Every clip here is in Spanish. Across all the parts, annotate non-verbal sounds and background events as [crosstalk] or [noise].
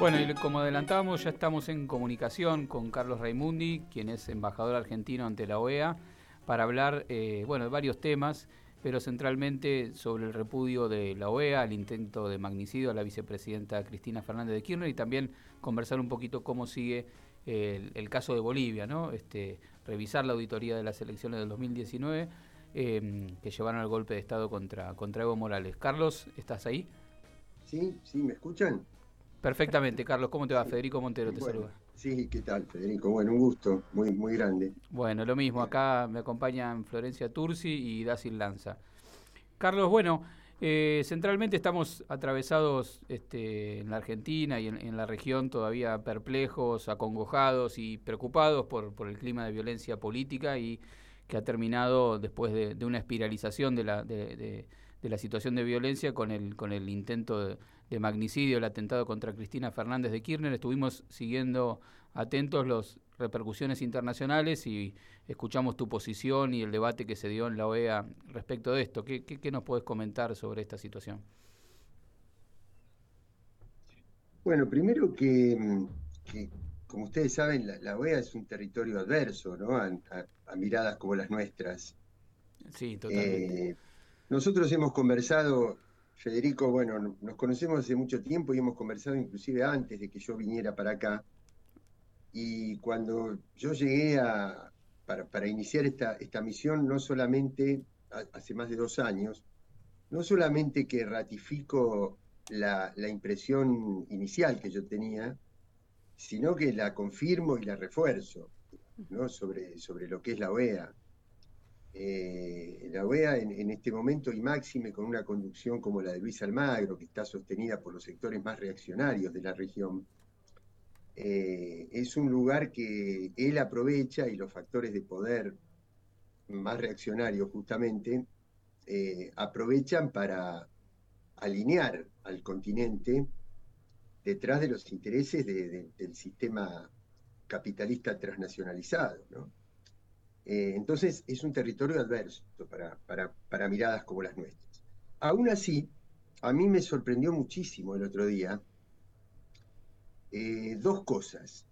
Bueno, y como adelantábamos, ya estamos en comunicación con Carlos Raimundi, quien es embajador argentino ante la OEA, para hablar eh, bueno, de varios temas, pero centralmente sobre el repudio de la OEA, el intento de magnicidio a la vicepresidenta Cristina Fernández de Kirchner y también conversar un poquito cómo sigue el, caso de Bolivia, ¿no? Este, revisar la auditoría de las elecciones del 2019 em, que llevaron al golpe de Estado contra, contra Evo Morales. Carlos, ¿estás ahí? Sí, sí, ¿me escuchan? Perfectamente, Carlos. ¿Cómo te va? Federico Montero te saluda. Sí, ¿qué tal, Federico? Bueno, un gusto, muy, muy grande. Bueno, lo mismo. Acá me acompañan Florencia Tursi y Dacil Lanza. Carlos, bueno, eh, centralmente estamos atravesados este, en la Argentina y en, la región todavía perplejos, acongojados y preocupados por, por el clima de violencia política y que ha terminado después de, una espiralización de la, de, la situación de violencia con el, con el intento de, magnicidio, el atentado contra Cristina Fernández de Kirchner. Estuvimos siguiendo atentos las repercusiones internacionales y escuchamos tu posición y el debate que se dio en la OEA respecto de esto. ¿Qué, qué, nos puedes comentar sobre esta situación? Bueno, primero que como ustedes saben, la, OEA es un territorio adverso, ¿no? A, miradas como las nuestras. Sí, totalmente. Eh, nosotros hemos conversado, Federico, bueno, nos conocemos hace mucho tiempo y hemos conversado inclusive antes de que yo viniera para acá. Y cuando yo llegué a, para, iniciar esta, esta misión, no solamente hace más de dos años, no solamente que ratifico la, la impresión inicial que yo tenía, sino que la confirmo y la refuerzo ¿no? sobre, sobre lo que es la OEA. Eh, la OEA en, este momento y máxime con una conducción como la de Luis Almagro, que está sostenida por los sectores más reaccionarios de la región, eh, es un lugar que él aprovecha y los factores de poder más reaccionarios justamente eh, aprovechan para alinear al continente detrás de los intereses del sistema capitalista transnacionalizado. Eh, entonces es un territorio adverso para, miradas como las nuestras. Aún así, a mí me sorprendió muchísimo el otro día eh, dos cosas.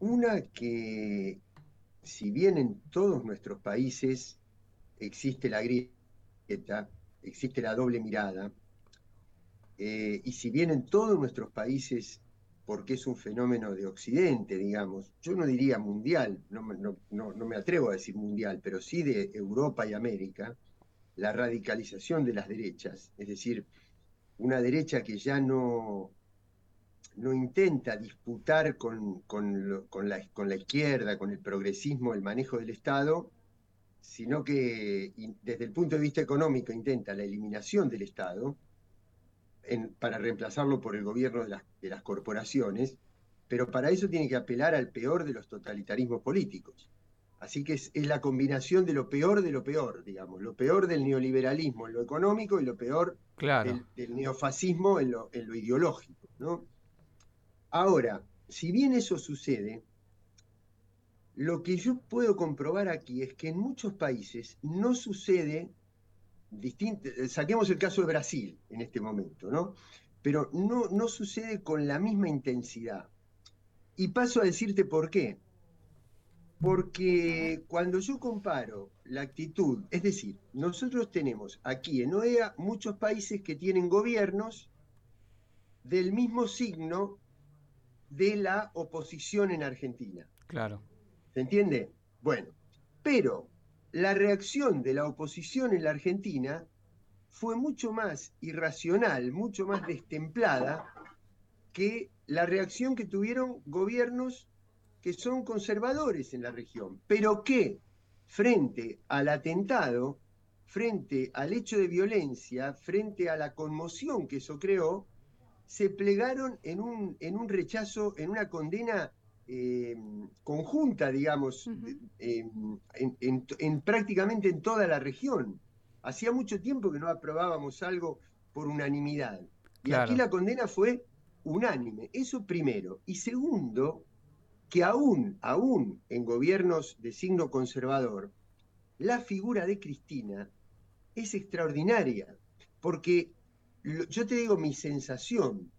Una que si bien en todos nuestros países existe la grieta, existe la doble mirada, eh, y si bien en todos nuestros países, porque es un fenómeno de Occidente, digamos, yo no diría mundial, no, me atrevo a decir mundial, pero sí de Europa y América, la radicalización de las derechas, es decir, una derecha que ya no, no intenta disputar con, con, la, con, la, izquierda, con el progresismo, el manejo del Estado, sino que desde el punto de vista económico intenta la eliminación del Estado, para reemplazarlo por el gobierno de las, corporaciones, pero para eso tiene que apelar al peor de los totalitarismos políticos. Así que es, la combinación de lo peor de lo peor, digamos, lo peor del neoliberalismo en lo económico y lo peor del, neofascismo en lo, en lo ideológico. ¿no? Ahora, si bien eso sucede, lo que yo puedo comprobar aquí es que en muchos países no sucede saquemos el caso de Brasil en este momento, ¿no? Pero no, no sucede con la misma intensidad. Y paso a decirte por qué. Porque cuando yo comparo la actitud, es decir, nosotros tenemos aquí en OEA muchos países que tienen gobiernos del mismo signo de la oposición en Argentina. Claro. ¿Se entiende? Bueno, pero la reacción de la oposición en la Argentina fue mucho más irracional, mucho más destemplada que la reacción que tuvieron gobiernos que son conservadores en la región, pero que frente al atentado, frente al hecho de violencia, frente a la conmoción que eso creó, se plegaron en un, en un rechazo, en una condena eh, conjunta, digamos, en, prácticamente en toda la región. Hacía mucho tiempo que no aprobábamos algo por unanimidad. Y aquí la condena fue unánime. Eso primero. Y segundo, que aún, aún en gobiernos de signo conservador, la figura de Cristina es extraordinaria. Porque yo te digo mi sensación,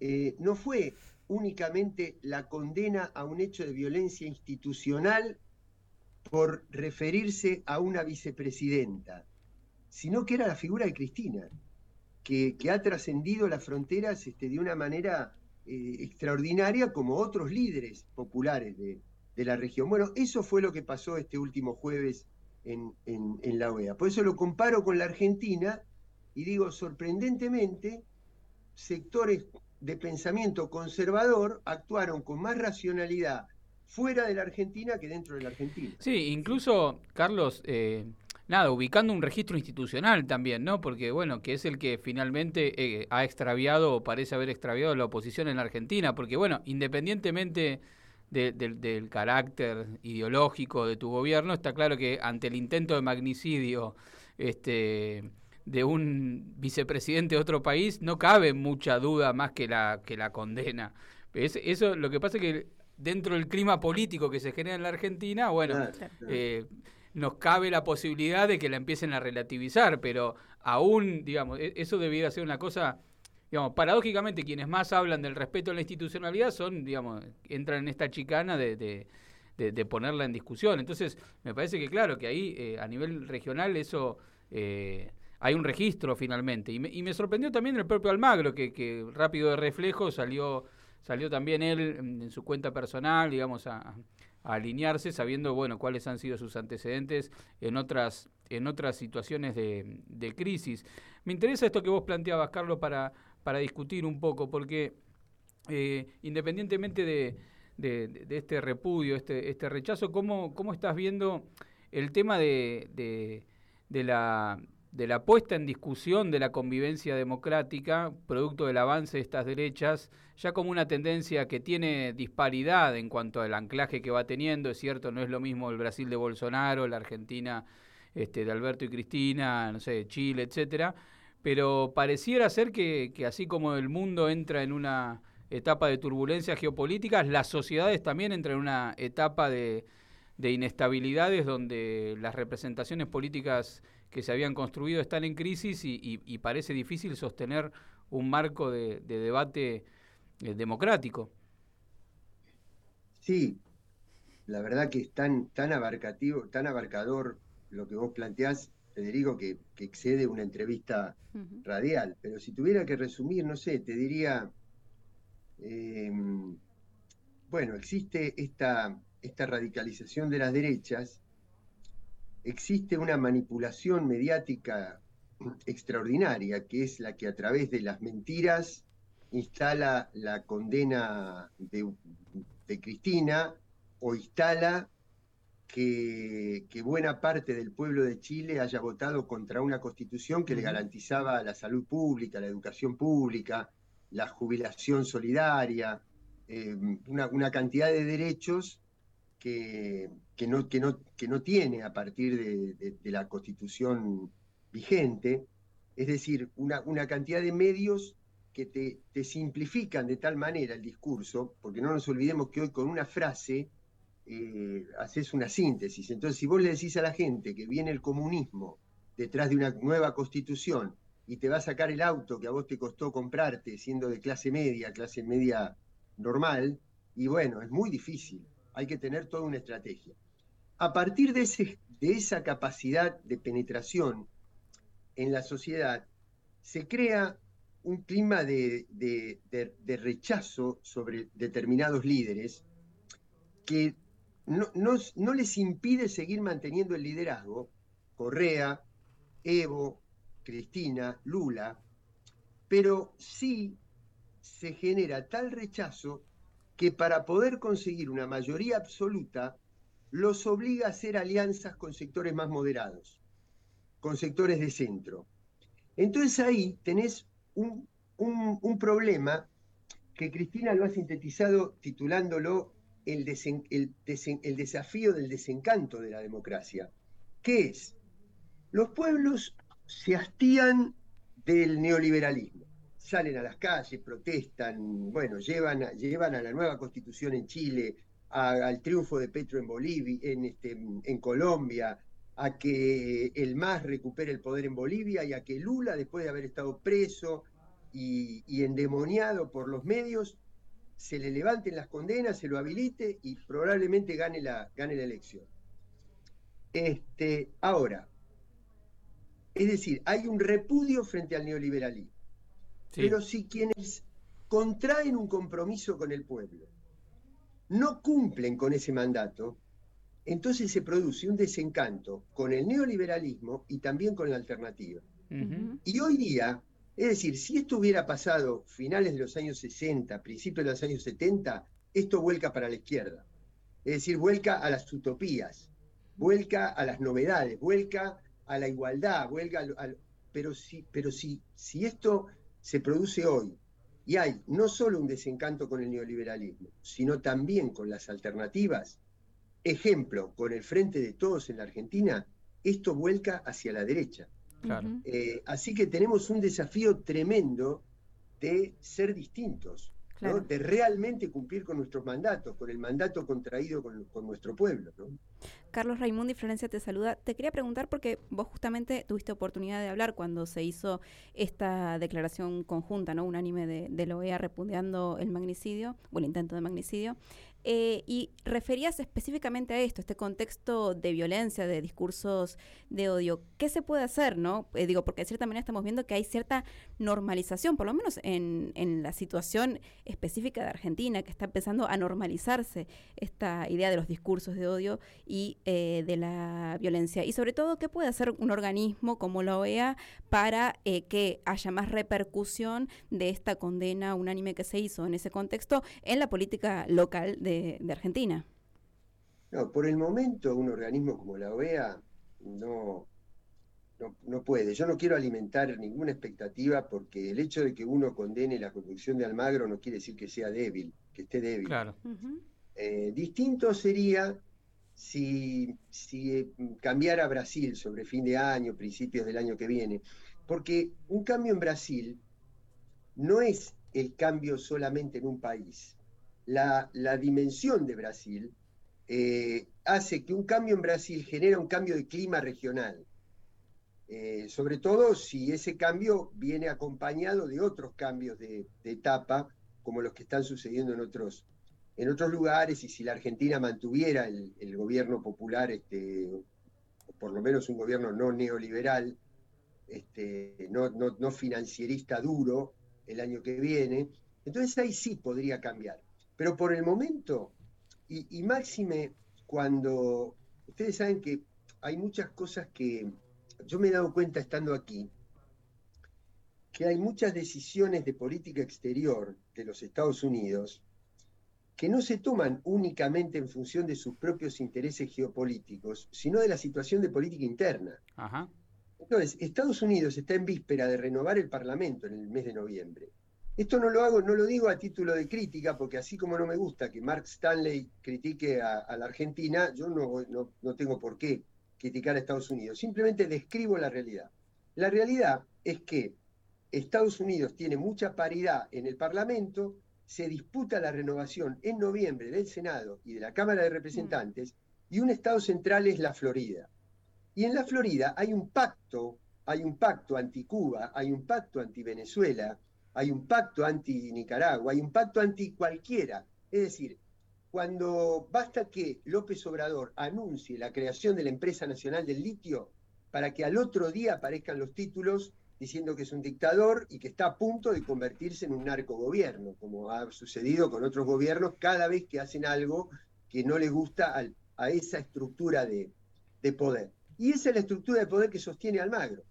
eh, no fue únicamente la condena a un hecho de violencia institucional por referirse a una vicepresidenta, sino que era la figura de Cristina, que, ha trascendido las fronteras este, de una manera eh, extraordinaria como otros líderes populares de, la región. Bueno, eso fue lo que pasó este último jueves en, en la OEA. Por eso lo comparo con la Argentina y digo, sorprendentemente, sectores de pensamiento conservador actuaron con más racionalidad fuera de la Argentina que dentro de la Argentina. Sí, incluso, Carlos, eh, nada, ubicando un registro institucional también, ¿no? Porque, bueno, que es el que finalmente eh, ha extraviado o parece haber extraviado la oposición en la Argentina, porque, bueno, independientemente del carácter ideológico de tu gobierno, está claro que ante el intento de magnicidio, este de un vicepresidente de otro país, no cabe mucha duda más que la, que la condena. eso lo que pasa es que dentro del clima político que se genera en la Argentina, bueno, eh, nos cabe la posibilidad de que la empiecen a relativizar, pero aún, digamos, e, eso debiera ser una cosa, digamos, paradójicamente quienes más hablan del respeto a la institucionalidad son, digamos, entran en esta chicana de, de, ponerla en discusión. Entonces, me parece que claro, que ahí eh, a nivel regional eso... Eh, hay un registro finalmente. Y me, sorprendió también el propio Almagro, que, rápido de reflejo salió, salió también él en su cuenta personal, digamos, a, alinearse, sabiendo, bueno, cuáles han sido sus antecedentes en otras, en otras situaciones de, crisis. Me interesa esto que vos planteabas, Carlos, para, para discutir un poco, porque eh, independientemente de, de, este repudio, este, este rechazo, ¿cómo, ¿cómo estás viendo el tema de, de la de la puesta en discusión de la convivencia democrática, producto del avance de estas derechas, ya como una tendencia que tiene disparidad en cuanto al anclaje que va teniendo, es cierto, no es lo mismo el Brasil de Bolsonaro, la Argentina este, de Alberto y Cristina, no sé, Chile, etcétera, pero pareciera ser que, que así como el mundo entra en una etapa de turbulencias geopolíticas, las sociedades también entran en una etapa de, de inestabilidades donde las representaciones políticas que se habían construido están en crisis y, parece difícil sostener un marco de, debate eh, democrático. Sí, la verdad que es tan, tan abarcativo, tan abarcador lo que vos planteás, Federico, que, que excede una entrevista radial. Pero si tuviera que resumir, no sé, te diría, em, bueno, existe esta, esta radicalización de las derechas existe una manipulación mediática extraordinaria, que es la que a través de las mentiras instala la condena de, Cristina o instala que, buena parte del pueblo de Chile haya votado contra una constitución que le garantizaba la salud pública, la educación pública, la jubilación solidaria, eh, una, cantidad de derechos que, no, tiene a partir de, la constitución vigente, es decir, una, cantidad de medios que te, te, simplifican de tal manera el discurso, porque no nos olvidemos que hoy con una frase eh, haces una síntesis. Entonces, si vos le decís a la gente que viene el comunismo detrás de una nueva constitución y te va a sacar el auto que a vos te costó comprarte siendo de clase media, clase media normal, y bueno, es muy difícil hay que tener toda una estrategia. A partir de, esa capacidad de penetración en la sociedad, se crea un clima de, rechazo sobre determinados líderes que no, les impide seguir manteniendo el liderazgo. Correa, Evo, Cristina, Lula, pero sí se genera tal rechazo que para poder conseguir una mayoría absoluta los obliga a hacer alianzas con sectores más moderados, con sectores de centro. Entonces ahí tenés un, problema que Cristina lo ha sintetizado titulándolo el, el desafío del desencanto de la democracia, que es, los pueblos se hastían del neoliberalismo salen a las calles, protestan, bueno, llevan, llevan a la nueva constitución en Chile, al triunfo de Petro en Bolivia, en, este, en Colombia, a que el MAS recupere el poder en Bolivia y a que Lula, después de haber estado preso y, endemoniado por los medios, se le levanten las condenas, se lo habilite y probablemente gane la, gane la elección. Este, ahora, es decir, hay un repudio frente al neoliberalismo. Pero si quienes contraen un compromiso con el pueblo no cumplen con ese mandato, entonces se produce un desencanto con el neoliberalismo y también con la alternativa. Y hoy día, es decir, si esto hubiera pasado finales de los años 60, principios de los años 70, esto vuelca para la izquierda. Es decir, vuelca a las utopías, vuelca a las novedades, vuelca a la igualdad, vuelca al, pero si, pero si, si esto se produce hoy. Y hay no solo un desencanto con el neoliberalismo, sino también con las alternativas, ejemplo, con el frente de todos en la Argentina, esto vuelca hacia la derecha. Eh, así que tenemos un desafío tremendo de ser distintos, de realmente cumplir con nuestros mandatos, con el mandato contraído con, nuestro pueblo. Carlos Raimundi, Florencia te saluda. Te quería preguntar porque vos justamente tuviste oportunidad de hablar cuando se hizo esta declaración conjunta, no unánime de, de la OEA repudiando el magnicidio, o el intento de magnicidio. Eh, y referías específicamente a esto, este contexto de violencia, de discursos de odio. ¿Qué se puede hacer, no? Eh, digo, porque de cierta manera estamos viendo que hay cierta normalización, por lo menos en, en, la situación específica de Argentina, que está empezando a normalizarse esta idea de los discursos de odio y eh, de la violencia. Y sobre todo, ¿qué puede hacer un organismo como la OEA para que haya más repercusión de esta condena unánime que se hizo en ese contexto en la política local de de, Argentina. No, por el momento un organismo como la OEA no, no, puede. Yo no quiero alimentar ninguna expectativa porque el hecho de que uno condene la conducción de Almagro no quiere decir que sea débil, que esté débil. Claro. Eh, distinto sería si, si eh, cambiara Brasil sobre fin de año, principios del año que viene, porque un cambio en Brasil no es el cambio solamente en un país la, dimensión de Brasil eh, hace que un cambio en Brasil genera un cambio de clima regional. Eh, sobre todo si ese cambio viene acompañado de otros cambios de, etapa, como los que están sucediendo en otros, en otros lugares, y si la Argentina mantuviera el, gobierno popular, este, o por lo menos un gobierno no neoliberal, este, no, no financierista duro el año que viene, entonces ahí sí podría cambiar. Pero por el momento, y, máxime cuando ustedes saben que hay muchas cosas que yo me he dado cuenta estando aquí, que hay muchas decisiones de política exterior de los Estados Unidos que no se toman únicamente en función de sus propios intereses geopolíticos, sino de la situación de política interna. Entonces, Estados Unidos está en víspera de renovar el Parlamento en el mes de noviembre. Esto no lo hago, no lo digo a título de crítica, porque así como no me gusta que Mark Stanley critique a, la Argentina, yo no, no, tengo por qué criticar a Estados Unidos. Simplemente describo la realidad. La realidad es que Estados Unidos tiene mucha paridad en el Parlamento, se disputa la renovación en noviembre del Senado y de la Cámara de Representantes, y un Estado central es la Florida. Y en la Florida hay un pacto, hay un pacto anti-Cuba, hay un pacto anti-Venezuela, hay un pacto anti-Nicaragua, hay un pacto anti-cualquiera. Es decir, cuando basta que López Obrador anuncie la creación de la empresa nacional del litio para que al otro día aparezcan los títulos diciendo que es un dictador y que está a punto de convertirse en un narcogobierno, como ha sucedido con otros gobiernos cada vez que hacen algo que no les gusta a esa estructura de, de poder. Y esa es la estructura de poder que sostiene Almagro.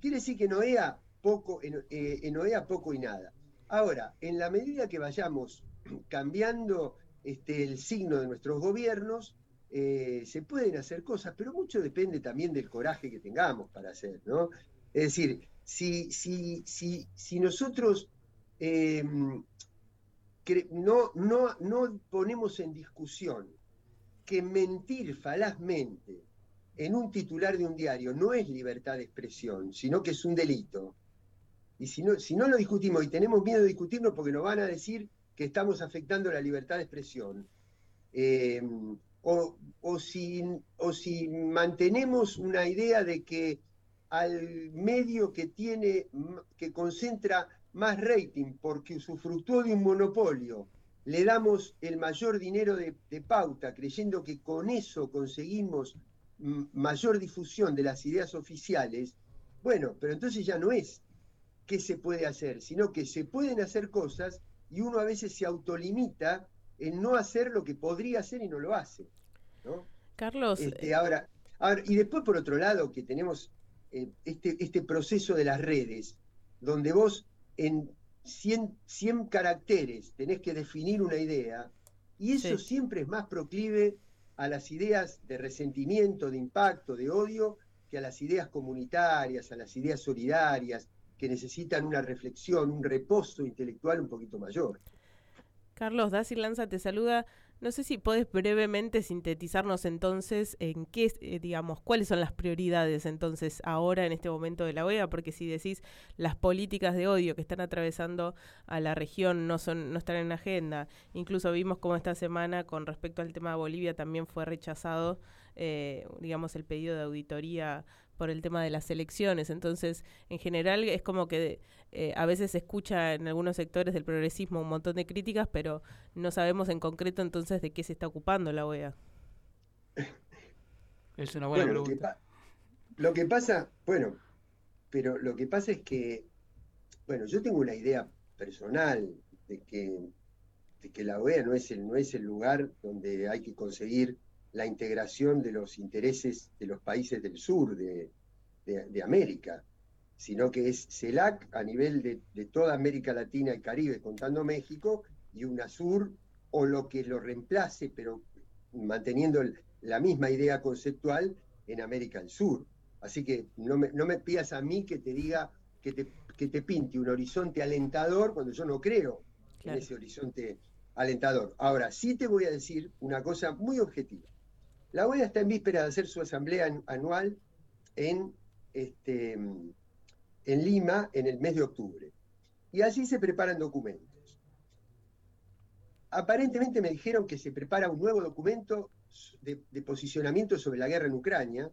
Quiere decir que Noea poco, eh, en, OEA poco y nada. Ahora, en la medida que vayamos [clears throat] cambiando este, el signo de nuestros gobiernos, eh, se pueden hacer cosas, pero mucho depende también del coraje que tengamos para hacer, ¿no? Es decir, si, si, si, si nosotros em, no, no, no ponemos en discusión que mentir falazmente en un titular de un diario no es libertad de expresión, sino que es un delito, y si no, si no lo discutimos y tenemos miedo de discutirlo porque nos van a decir que estamos afectando la libertad de expresión, eh, o, o, si, o si mantenemos una idea de que al medio que tiene, que concentra más rating porque usufructuó de un monopolio, le damos el mayor dinero de, pauta, creyendo que con eso conseguimos mayor difusión de las ideas oficiales, bueno, pero entonces ya no es qué se puede hacer, sino que se pueden hacer cosas y uno a veces se autolimita en no hacer lo que podría hacer y no lo hace. Carlos. Este, eh, ahora, y después por otro lado que tenemos eh, este, este proceso de las redes, donde vos en 100, 100 caracteres tenés que definir una idea, y eso siempre es más proclive a las ideas de resentimiento, de impacto, de odio, que a las ideas comunitarias, a las ideas solidarias, que necesitan una reflexión, un reposo intelectual un poquito mayor. Carlos, Daci Lanza te saluda. No sé si puedes brevemente sintetizarnos entonces en qué, eh, digamos, cuáles son las prioridades entonces ahora en este momento de la OEA, porque si decís las políticas de odio que están atravesando a la región no son, no están en agenda. Incluso vimos cómo esta semana con respecto al tema de Bolivia también fue rechazado, eh, digamos, el pedido de auditoría por el tema de las elecciones. Entonces, en general es como que eh, a veces se escucha en algunos sectores del progresismo un montón de críticas, pero no sabemos en concreto entonces de qué se está ocupando la OEA. [laughs] Es una buena pregunta. Lo que, pasa, bueno, pero lo que pasa es que, bueno, yo tengo una idea personal de que, de que la OEA no es, el, no es el lugar donde hay que conseguir la integración de los intereses de los países del sur de, América, sino que es CELAC a nivel de, toda América Latina y Caribe, contando México, y UNASUR, o lo que lo reemplace, pero manteniendo la misma idea conceptual en América del Sur. Así que no me, no me pidas a mí que te diga, que te, que te pinte un horizonte alentador cuando yo no creo en ese horizonte alentador. Ahora, sí te voy a decir una cosa muy objetiva. La OEA está en víspera de hacer su asamblea anual en, este, en Lima en el mes de octubre. Y allí se preparan documentos. Aparentemente me dijeron que se prepara un nuevo documento de, posicionamiento sobre la guerra en Ucrania,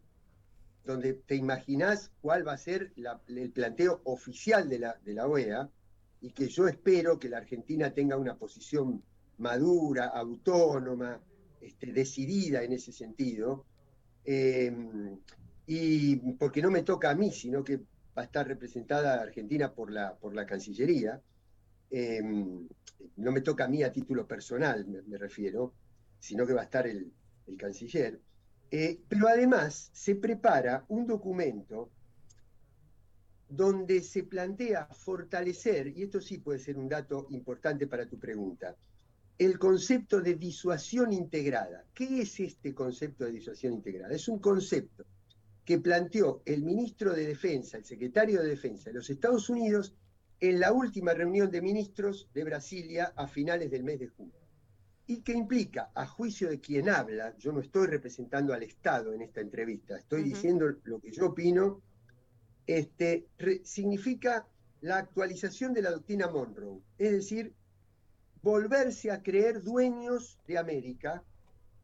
donde te imaginás cuál va a ser el planteo oficial de la, de la OEA, y que yo espero que la Argentina tenga una posición madura, autónoma, este, decidida en ese sentido, em, y porque no me toca a mí, sino que va a estar representada Argentina por la, por la Cancillería, em, no me toca a mí a título personal, me, refiero, sino que va a estar el, canciller, eh, pero además se prepara un documento donde se plantea fortalecer, y esto sí puede ser un dato importante para tu pregunta, el concepto de disuasión integrada. ¿Qué es este concepto de disuasión integrada? Es un concepto que planteó el ministro de Defensa, el secretario de Defensa de los Estados Unidos en la última reunión de ministros de Brasilia a finales del mes de junio. Y que implica, a juicio de quien habla, yo no estoy representando al Estado en esta entrevista, estoy diciendo lo que yo opino, este, significa la actualización de la doctrina Monroe, es decir, volverse a creer dueños de América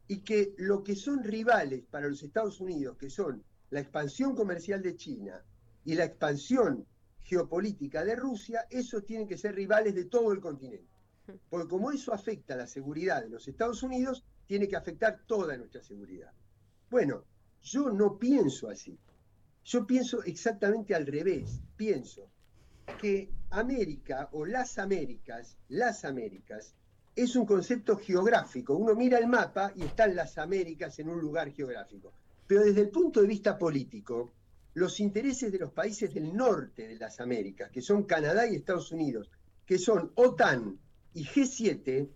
y que lo que son rivales para los Estados Unidos, que son la expansión comercial de China y la expansión geopolítica de Rusia, esos tienen que ser rivales de todo el continente. Porque como eso afecta la seguridad de los Estados Unidos, tiene que afectar toda nuestra seguridad. Bueno, yo no pienso así. Yo pienso exactamente al revés. Pienso que América o las Américas, las Américas, es un concepto geográfico. Uno mira el mapa y están las Américas en un lugar geográfico. Pero desde el punto de vista político, los intereses de los países del norte de las Américas, que son Canadá y Estados Unidos, que son OTAN y G7,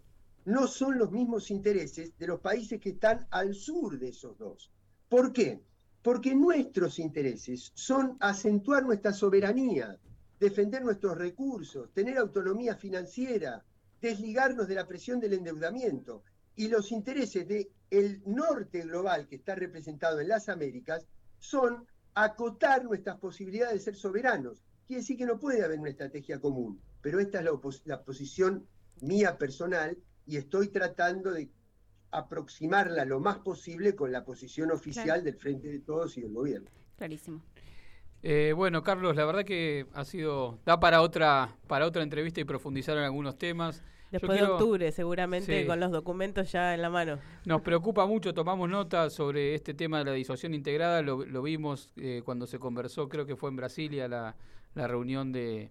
no son los mismos intereses de los países que están al sur de esos dos. ¿Por qué? Porque nuestros intereses son acentuar nuestra soberanía, defender nuestros recursos, tener autonomía financiera, desligarnos de la presión del endeudamiento. Y los intereses del el norte global que está representado en las Américas son acotar nuestras posibilidades de ser soberanos. Quiere decir que no puede haber una estrategia común, pero esta es la, posición mía personal y estoy tratando de aproximarla lo más posible con la posición oficial del Frente de Todos y del gobierno. Clarísimo. Eh, bueno, Carlos, la verdad que ha sido da para otra para otra entrevista y profundizar en algunos temas. Después de octubre, seguramente, con los documentos ya en la mano. Nos preocupa mucho, tomamos nota sobre este tema de la disuasión integrada, lo, vimos eh, cuando se conversó, creo que fue en Brasilia, la, reunión de,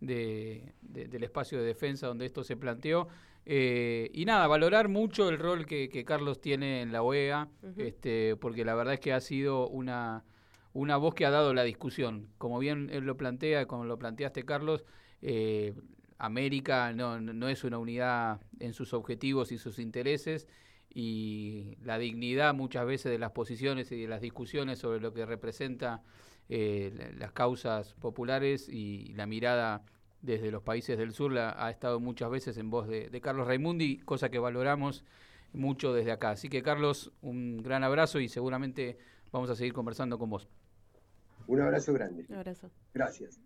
del espacio de defensa donde esto se planteó. Eh, y nada, valorar mucho el rol que, Carlos tiene en la OEA, este, porque la verdad es que ha sido una, una voz que ha dado la discusión. Como bien él lo plantea, como lo planteaste, Carlos, eh, América no, no es una unidad en sus objetivos y sus intereses y la dignidad muchas veces de las posiciones y de las discusiones sobre lo que representa eh, las causas populares y la mirada desde los países del sur la, ha estado muchas veces en voz de, de, Carlos Raimundi, cosa que valoramos mucho desde acá. Así que Carlos, un gran abrazo y seguramente vamos a seguir conversando con vos. Un abrazo grande. Un abrazo. Gracias.